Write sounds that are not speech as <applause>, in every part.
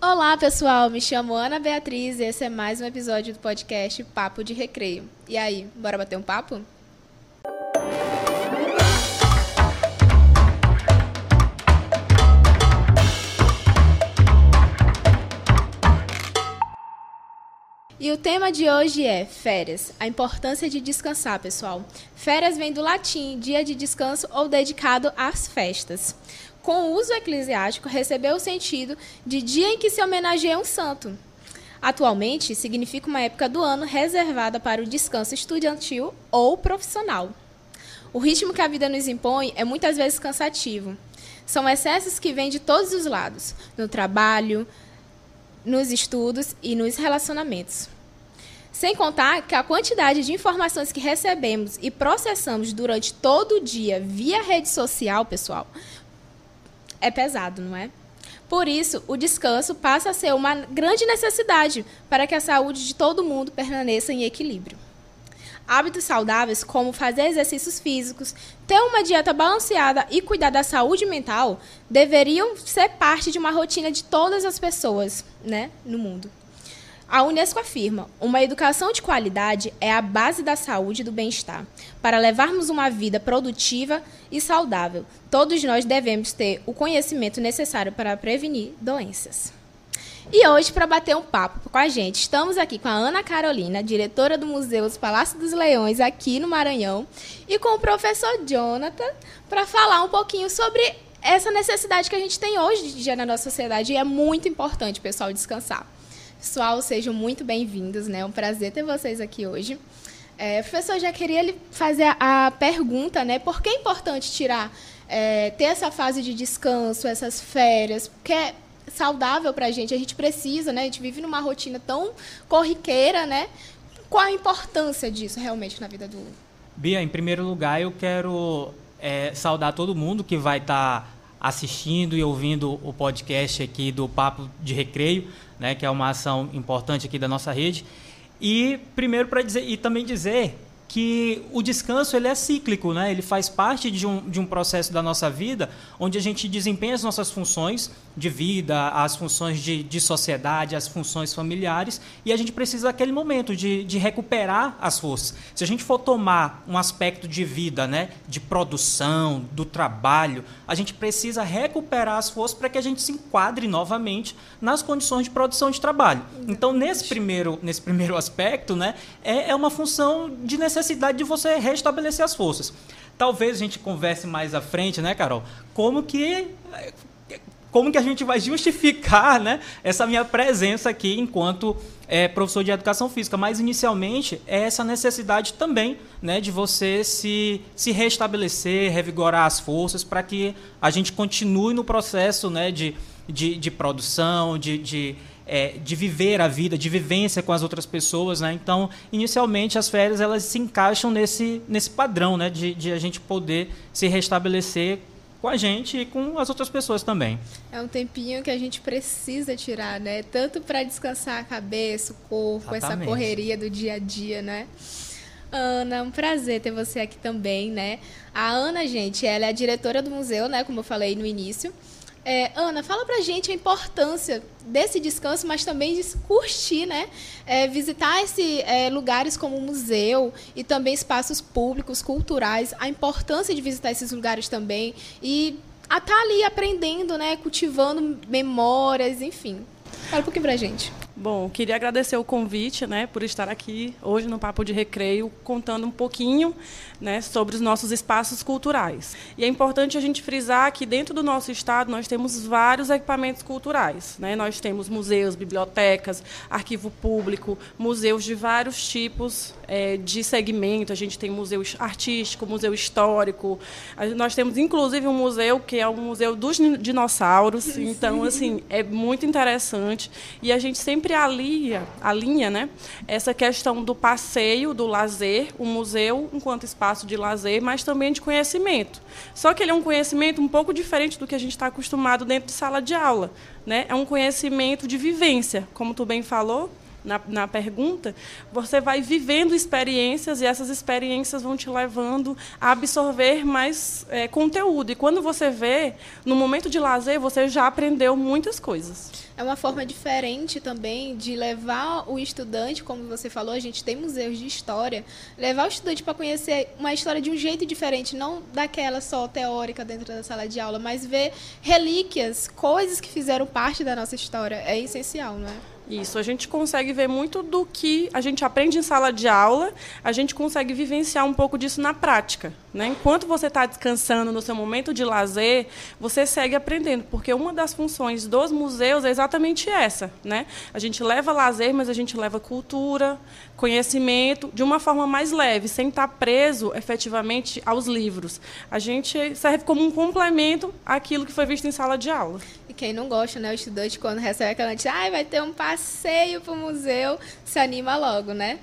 Olá, pessoal. Me chamo Ana Beatriz e esse é mais um episódio do podcast Papo de Recreio. E aí, bora bater um papo? E o tema de hoje é férias, a importância de descansar, pessoal. Férias vem do latim, dia de descanso ou dedicado às festas. Com uso eclesiástico, recebeu o sentido de dia em que se homenageia um santo. Atualmente, significa uma época do ano reservada para o descanso estudantil ou profissional. O ritmo que a vida nos impõe é muitas vezes cansativo. São excessos que vêm de todos os lados, no trabalho, nos estudos e nos relacionamentos. Sem contar que a quantidade de informações que recebemos e processamos durante todo o dia via rede social, pessoal, é pesado, não é? Por isso, o descanso passa a ser uma grande necessidade para que a saúde de todo mundo permaneça em equilíbrio. Hábitos saudáveis, como fazer exercícios físicos, ter uma dieta balanceada e cuidar da saúde mental, deveriam ser parte de uma rotina de todas as pessoas né, no mundo. A Unesco afirma: uma educação de qualidade é a base da saúde e do bem-estar. Para levarmos uma vida produtiva e saudável, todos nós devemos ter o conhecimento necessário para prevenir doenças. E hoje, para bater um papo com a gente, estamos aqui com a Ana Carolina, diretora do Museu dos Palácios dos Leões, aqui no Maranhão, e com o professor Jonathan, para falar um pouquinho sobre essa necessidade que a gente tem hoje de dia na nossa sociedade. E é muito importante, pessoal, descansar. Pessoal, sejam muito bem-vindos, né? É um prazer ter vocês aqui hoje. É, professor, já queria lhe fazer a pergunta, né? Por que é importante tirar, é, ter essa fase de descanso, essas férias? Porque é saudável para a gente. A gente precisa, né? A gente vive numa rotina tão corriqueira, né? Qual a importância disso realmente na vida do Bia, em primeiro lugar, eu quero é, saudar todo mundo que vai estar tá assistindo e ouvindo o podcast aqui do Papo de Recreio, né, que é uma ação importante aqui da nossa rede. E primeiro para dizer e também dizer que o descanso ele é cíclico, né? Ele faz parte de um, de um processo da nossa vida onde a gente desempenha as nossas funções de vida, as funções de, de sociedade, as funções familiares e a gente precisa daquele momento de, de recuperar as forças. Se a gente for tomar um aspecto de vida, né, de produção, do trabalho, a gente precisa recuperar as forças para que a gente se enquadre novamente nas condições de produção de trabalho. Então, nesse primeiro, nesse primeiro aspecto, né, é, é uma função de necessidade necessidade de você restabelecer as forças. Talvez a gente converse mais à frente, né, Carol? Como que como que a gente vai justificar né, essa minha presença aqui enquanto é, professor de educação física. Mas, inicialmente, é essa necessidade também né, de você se, se restabelecer, revigorar as forças para que a gente continue no processo né, de, de, de produção, de, de é, de viver a vida, de vivência com as outras pessoas, né? Então, inicialmente as férias elas se encaixam nesse, nesse padrão, né? De, de a gente poder se restabelecer com a gente e com as outras pessoas também. É um tempinho que a gente precisa tirar, né? Tanto para descansar a cabeça, o corpo, Exatamente. essa correria do dia a dia, né? Ana, é um prazer ter você aqui também, né? A Ana, gente, ela é a diretora do museu, né? Como eu falei no início. É, Ana, fala pra gente a importância desse descanso, mas também de curtir, né? É, visitar esse, é, lugares como museu e também espaços públicos, culturais, a importância de visitar esses lugares também e estar tá ali aprendendo, né? Cultivando memórias, enfim. Fala um pouquinho pra gente. Bom, queria agradecer o convite, né, por estar aqui hoje no Papo de Recreio, contando um pouquinho, né, sobre os nossos espaços culturais. E é importante a gente frisar que dentro do nosso estado nós temos vários equipamentos culturais, né? Nós temos museus, bibliotecas, arquivo público, museus de vários tipos é, de segmento. A gente tem museu artístico, museu histórico. Nós temos inclusive um museu que é o museu dos dinossauros. Então, assim, é muito interessante e a gente sempre sempre alinha, alinha né, essa questão do passeio, do lazer, o museu enquanto espaço de lazer, mas também de conhecimento. Só que ele é um conhecimento um pouco diferente do que a gente está acostumado dentro de sala de aula. Né? É um conhecimento de vivência, como tu bem falou, na, na pergunta, você vai vivendo experiências e essas experiências vão te levando a absorver mais é, conteúdo. E quando você vê, no momento de lazer, você já aprendeu muitas coisas. É uma forma diferente também de levar o estudante, como você falou, a gente tem museus de história, levar o estudante para conhecer uma história de um jeito diferente, não daquela só teórica dentro da sala de aula, mas ver relíquias, coisas que fizeram parte da nossa história. É essencial, não é? Isso, a gente consegue ver muito do que a gente aprende em sala de aula, a gente consegue vivenciar um pouco disso na prática. Né? Enquanto você está descansando no seu momento de lazer, você segue aprendendo, porque uma das funções dos museus é exatamente essa. Né? A gente leva lazer, mas a gente leva cultura, conhecimento, de uma forma mais leve, sem estar preso efetivamente aos livros. A gente serve como um complemento àquilo que foi visto em sala de aula. E quem não gosta, né, o estudante, quando recebe aquela notícia, ah, vai ter um passeio para o museu, se anima logo, né?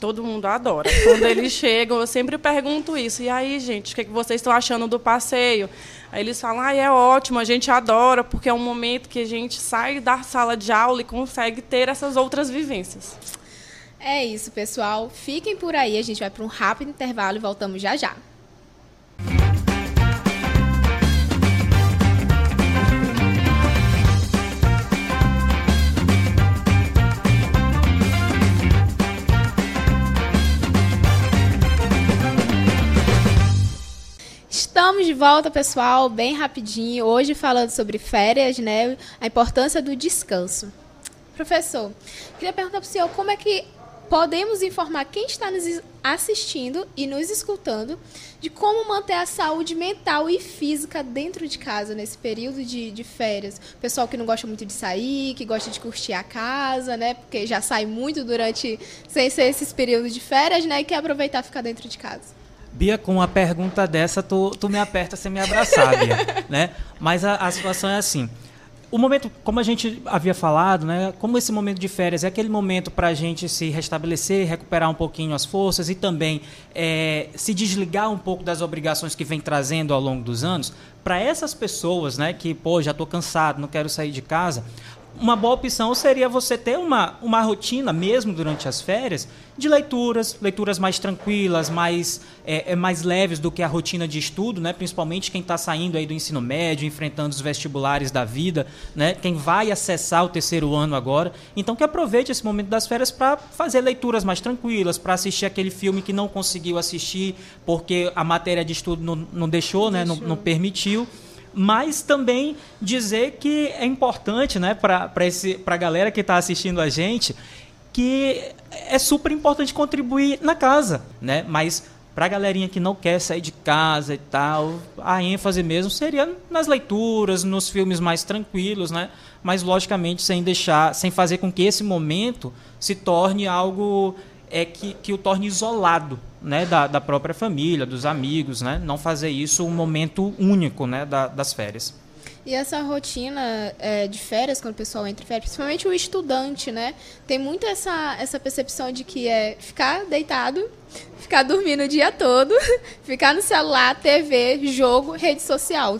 Todo mundo adora. Quando eles <laughs> chegam, eu sempre pergunto isso. E aí, gente, o que, é que vocês estão achando do passeio? Aí eles falam, ah, é ótimo, a gente adora, porque é um momento que a gente sai da sala de aula e consegue ter essas outras vivências. É isso, pessoal. Fiquem por aí, a gente vai para um rápido intervalo e voltamos já já. Estamos de volta, pessoal, bem rapidinho. Hoje falando sobre férias, né? A importância do descanso. Professor, queria perguntar para o senhor como é que podemos informar quem está nos assistindo e nos escutando de como manter a saúde mental e física dentro de casa nesse período de, de férias. Pessoal que não gosta muito de sair, que gosta de curtir a casa, né? Porque já sai muito durante sem ser esses períodos de férias, né? E quer aproveitar e ficar dentro de casa. Bia, com uma pergunta dessa, tu, tu me aperta sem me abraçar, Bia, <laughs> né? Mas a, a situação é assim. O momento, como a gente havia falado, né, como esse momento de férias é aquele momento para a gente se restabelecer, recuperar um pouquinho as forças e também é, se desligar um pouco das obrigações que vem trazendo ao longo dos anos, para essas pessoas né, que, pô, já estou cansado, não quero sair de casa, uma boa opção seria você ter uma, uma rotina, mesmo durante as férias, de leituras, leituras mais tranquilas, mais, é, é mais leves do que a rotina de estudo, né? principalmente quem está saindo aí do ensino médio, enfrentando os vestibulares da vida, né? quem vai acessar o terceiro ano agora. Então, que aproveite esse momento das férias para fazer leituras mais tranquilas, para assistir aquele filme que não conseguiu assistir porque a matéria de estudo não, não deixou, né? Não, não permitiu mas também dizer que é importante né, para a galera que está assistindo a gente que é super importante contribuir na casa, né? Mas para a galerinha que não quer sair de casa e tal, a ênfase mesmo seria nas leituras, nos filmes mais tranquilos, né? Mas logicamente sem deixar, sem fazer com que esse momento se torne algo é que, que o torne isolado, né, da, da própria família, dos amigos, né? Não fazer isso um momento único, né, da, das férias. E essa rotina é, de férias, quando o pessoal entra em férias, principalmente o estudante, né? Tem muito essa, essa percepção de que é ficar deitado, ficar dormindo o dia todo, <laughs> ficar no celular, TV, jogo, rede social.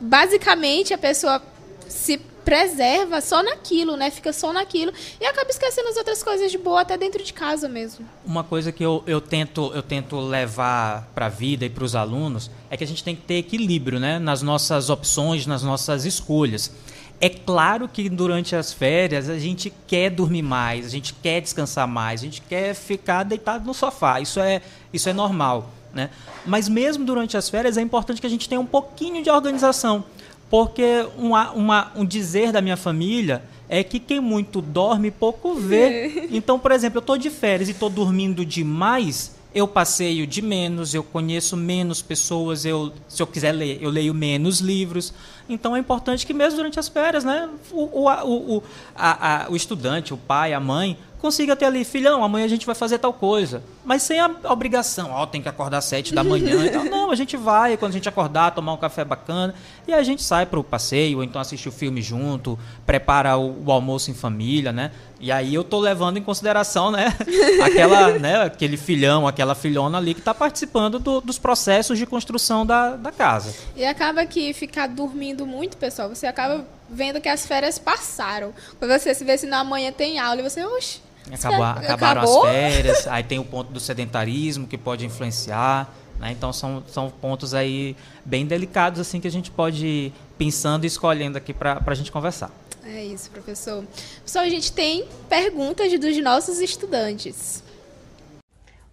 Basicamente, a pessoa se preserva só naquilo, né? Fica só naquilo e acaba esquecendo as outras coisas de boa até dentro de casa mesmo. Uma coisa que eu, eu tento eu tento levar para a vida e para os alunos é que a gente tem que ter equilíbrio, né? Nas nossas opções, nas nossas escolhas. É claro que durante as férias a gente quer dormir mais, a gente quer descansar mais, a gente quer ficar deitado no sofá. Isso é isso é normal, né? Mas mesmo durante as férias é importante que a gente tenha um pouquinho de organização porque uma, uma, um dizer da minha família é que quem muito dorme, pouco vê. <laughs> Então, por exemplo, eu estou de férias e estou dormindo demais, eu passeio de menos, eu conheço menos pessoas, eu, se eu quiser ler, eu leio menos livros. Então, é importante que mesmo durante as férias, né, o, o, o, a, a, o estudante, o pai, a mãe, consiga ter ali, filhão, amanhã a gente vai fazer tal coisa. Mas sem a obrigação, ó, oh, tem que acordar às sete da manhã e tal. Não, a gente vai, quando a gente acordar, tomar um café bacana, e a gente sai para o passeio, ou então assiste o filme junto, prepara o, o, almoço em família, né? E aí eu tô levando em consideração, né, <laughs> aquela, né, aquele filhão, aquela filhona ali que está participando do, dos processos de construção da, da casa. E acaba que ficar dormindo muito, pessoal, você acaba vendo que as férias passaram. Quando você se vê se na manhã tem aula e você, oxe, Acabou, acabaram Acabou? as férias, aí tem o ponto do sedentarismo que pode influenciar. Né? Então são, são pontos aí bem delicados assim que a gente pode ir pensando e escolhendo aqui para a gente conversar. É isso, professor. Pessoal, a gente tem perguntas dos nossos estudantes.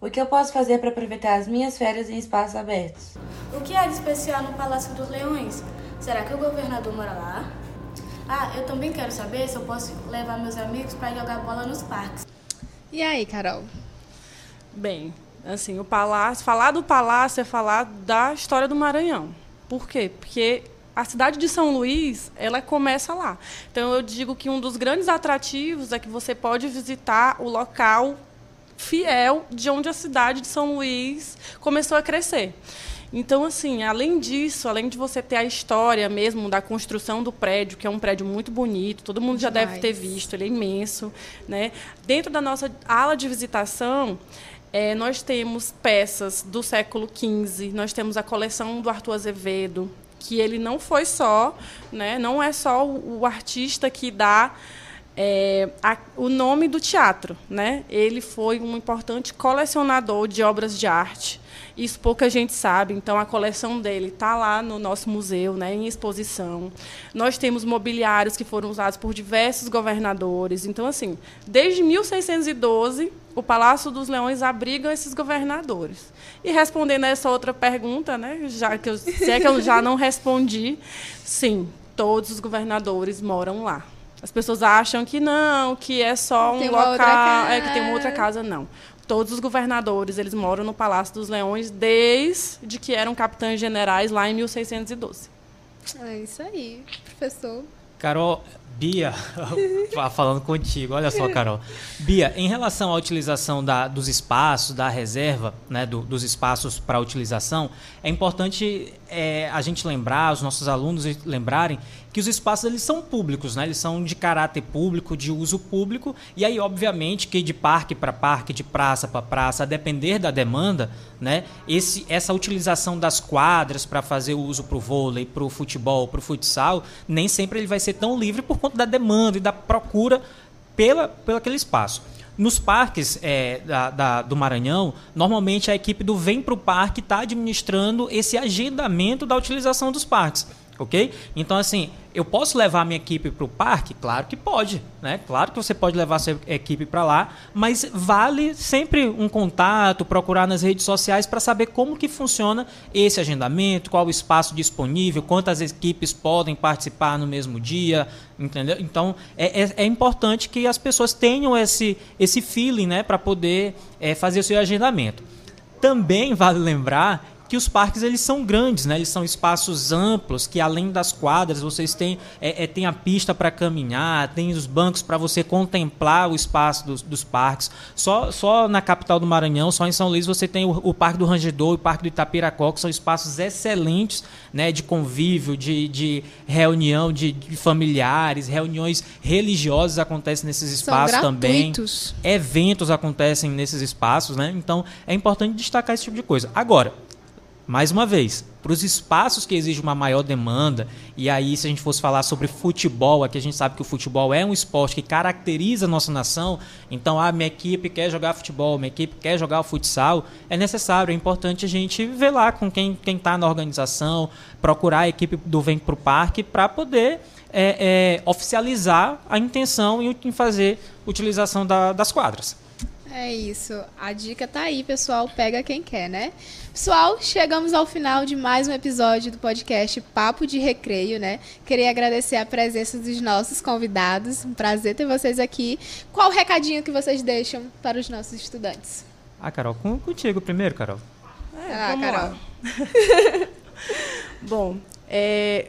O que eu posso fazer para aproveitar as minhas férias em espaços abertos? O que há de especial no Palácio dos Leões? Será que o governador mora lá? Ah, eu também quero saber se eu posso levar meus amigos para jogar bola nos parques. E aí, Carol? Bem, assim, o palácio, falar do palácio é falar da história do Maranhão. Por quê? Porque a cidade de São Luís, ela começa lá. Então eu digo que um dos grandes atrativos é que você pode visitar o local fiel de onde a cidade de São Luís começou a crescer. Então, assim, além disso, além de você ter a história mesmo da construção do prédio, que é um prédio muito bonito, todo mundo já deve ter visto, ele é imenso, né? Dentro da nossa ala de visitação, eh, nós temos peças do século XV, nós temos a coleção do Arthur Azevedo, que ele não foi só, né? Não é só o, o artista que dá é, a- o nome do teatro, né? Ele foi um importante colecionador de obras de arte. Isso pouca gente sabe. Então a coleção dele está lá no nosso museu, né, em exposição. Nós temos mobiliários que foram usados por diversos governadores. Então assim, desde 1612 o Palácio dos Leões abriga esses governadores. E respondendo a essa outra pergunta, né, já que eu, se é que eu já não respondi, sim, todos os governadores moram lá. As pessoas acham que não, que é só um local, é que tem uma outra casa, não. Todos os governadores, eles moram no Palácio dos Leões desde que eram capitães generais lá em 1612. É isso aí, professor. Carol, Bia, <laughs> falando contigo, olha só, Carol. Bia, em relação à utilização da- dos espaços, da reserva, né, do- dos espaços para utilização, é importante é, a gente lembrar, os nossos alunos lembrarem que os espaços eles são públicos, né? Eles são de caráter público, de uso público, e aí, obviamente, que de parque para parque, de praça para praça, a depender da demanda, né? Esse, essa utilização das quadras para fazer o uso para o vôlei, para o futebol, para o futsal, nem sempre ele vai ser tão livre por conta da demanda e da procura pela, pelo aquele espaço. Nos parques é, da- da- do Maranhão, normalmente a equipe do Vem Pro Parque está administrando esse agendamento da utilização dos parques. Ok? Então, assim, eu posso levar minha equipe para o parque? Claro que pode, né? Claro que você pode levar sua equipe para lá, mas vale sempre um contato, procurar nas redes sociais para saber como que funciona esse agendamento, qual o espaço disponível, quantas equipes podem participar no mesmo dia, entendeu? Então, é, é, é importante que as pessoas tenham esse, esse feeling, né, para poder é, fazer o seu agendamento. Também vale lembrar que os parques eles são grandes, né? Eles são espaços amplos que além das quadras vocês têm é, é, tem a pista para caminhar, tem os bancos para você contemplar o espaço dos, dos parques. Só, só na capital do Maranhão, só em São Luís você tem o, o Parque do Rangedor e o Parque do Itapiracó, que são espaços excelentes, né? De convívio, de, de reunião de, de familiares, reuniões religiosas acontecem nesses espaços também eventos acontecem nesses espaços, né? Então é importante destacar esse tipo de coisa. Agora, mais uma vez, para os espaços que exigem uma maior demanda, e aí se a gente fosse falar sobre futebol, aqui a gente sabe que o futebol é um esporte que caracteriza a nossa nação, então a minha equipe quer jogar futebol, minha equipe quer jogar o futsal, é necessário, é importante a gente ver lá com quem está na organização, procurar a equipe do Vem para o Parque para poder é, é, oficializar a intenção em fazer utilização da- das quadras. É isso. A dica tá aí, pessoal. Pega quem quer, né? Pessoal, chegamos ao final de mais um episódio do podcast Papo de Recreio, né? Queria agradecer a presença dos nossos convidados. Um prazer ter vocês aqui. Qual o recadinho que vocês deixam para os nossos estudantes? Ah, Carol, com, contigo primeiro, Carol. ah, vamos lá. Carol. <laughs> Bom, é,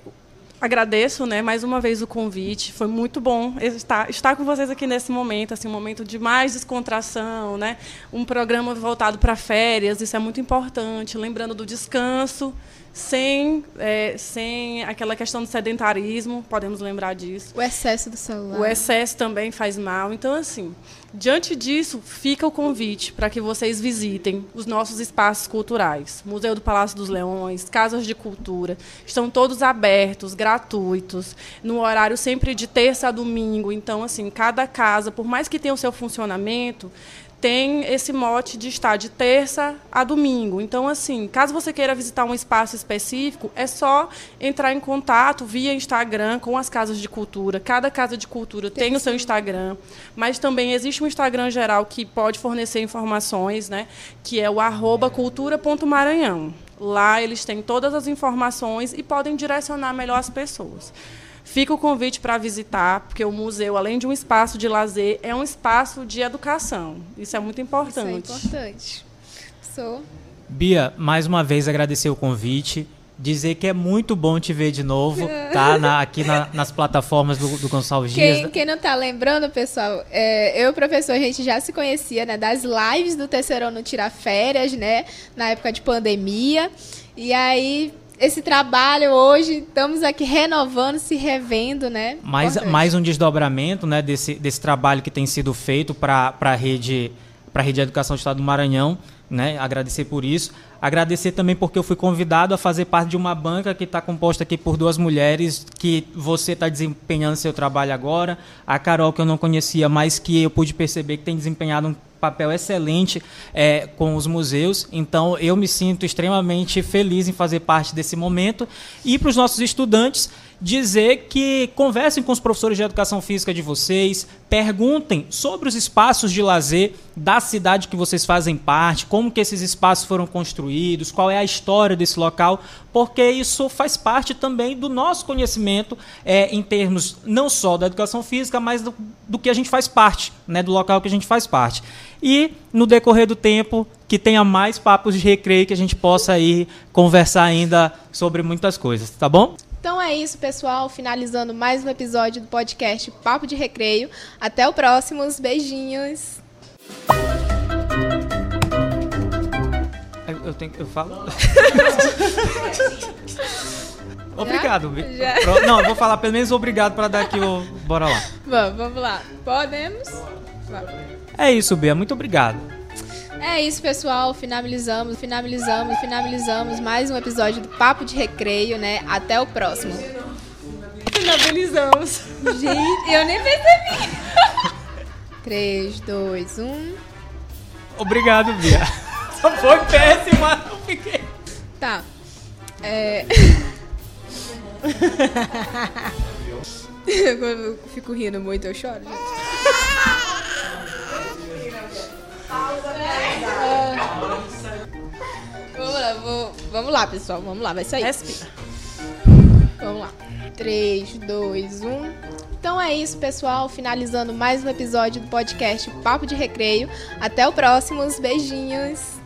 agradeço, né, mais uma vez o convite. Foi muito bom estar, estar com vocês aqui nesse momento, assim, um momento de mais descontração, né? Um programa voltado para férias, isso é muito importante. Lembrando do descanso, sem, é, sem aquela questão do sedentarismo, podemos lembrar disso. O excesso do celular. O excesso também faz mal. Então, assim, diante disso, fica o convite para que vocês visitem os nossos espaços culturais. Museu do Palácio dos Leões, Casas de Cultura. Estão todos abertos, gratuitos, no horário sempre de terça a domingo. Então, assim, cada casa, por mais que tenha o seu funcionamento, tem esse mote de estar de terça a domingo. Então, assim, caso você queira visitar um espaço específico, é só entrar em contato via Instagram com as casas de cultura. Cada casa de cultura tem, tem o seu Instagram, mas também existe um Instagram geral que pode fornecer informações, né? Que é o arroba cultura.maranhão. Lá eles têm todas as informações e podem direcionar melhor as pessoas. Fica o convite para visitar, porque o museu, além de um espaço de lazer, é um espaço de educação. Isso é muito importante. Isso é importante. Sou. Bia, mais uma vez agradecer o convite. Dizer que é muito bom te ver de novo, tá? <laughs> Na, aqui na, nas plataformas do, do Gonçalves quem, Dias. Quem não tá lembrando, pessoal, é, eu e o professor, a gente já se conhecia, né? Das lives do Terceirão no Tirar Férias, né? Na época de pandemia. E aí esse trabalho hoje, estamos aqui renovando, se revendo, né? Mais, mais um desdobramento né, desse, desse trabalho que tem sido feito para a rede, rede de educação do Estado do Maranhão. Né? Agradecer por isso. Agradecer também porque eu fui convidado a fazer parte de uma banca que está composta aqui por duas mulheres que você está desempenhando seu trabalho agora. A Carol, que eu não conhecia, mas que eu pude perceber que tem desempenhado um papel excelente é, com os museus. Então, eu me sinto extremamente feliz em fazer parte desse momento. E para os nossos estudantes, dizer que conversem com os professores de educação física de vocês, perguntem sobre os espaços de lazer da cidade que vocês fazem parte, como que esses espaços foram construídos, qual é a história desse local, porque isso faz parte também do nosso conhecimento é, em termos não só da educação física, mas do, do que a gente faz parte, né, do local que a gente faz parte. E no decorrer do tempo, que tenha mais papos de recreio que a gente possa aí conversar ainda sobre muitas coisas, tá bom? Então é isso, pessoal. Finalizando mais um episódio do podcast Papo de Recreio. Até o próximo. Beijinhos. Eu, tenho, eu falo? <laughs> obrigado. Já? Não, eu vou falar pelo menos obrigado para dar aqui o. Bora lá. Vamos, vamos lá. Podemos? É isso, Bia. Muito obrigado. É isso, pessoal. Finalizamos, finalizamos, finalizamos mais um episódio do Papo de Recreio, né? Até o próximo. Finalizamos. Gente, eu nem percebi. 3, 2, 1. Obrigado, Bia. <laughs> Só foi péssima. Eu fiquei. Tá. É. <laughs> <laughs> eu fico rindo muito, eu choro, gente. Vamos lá, pessoal. Vamos lá, vai sair. Respira. Vamos lá. 3, 2, 1. Então é isso, pessoal. Finalizando mais um episódio do podcast Papo de Recreio. Até o próximo. Beijinhos.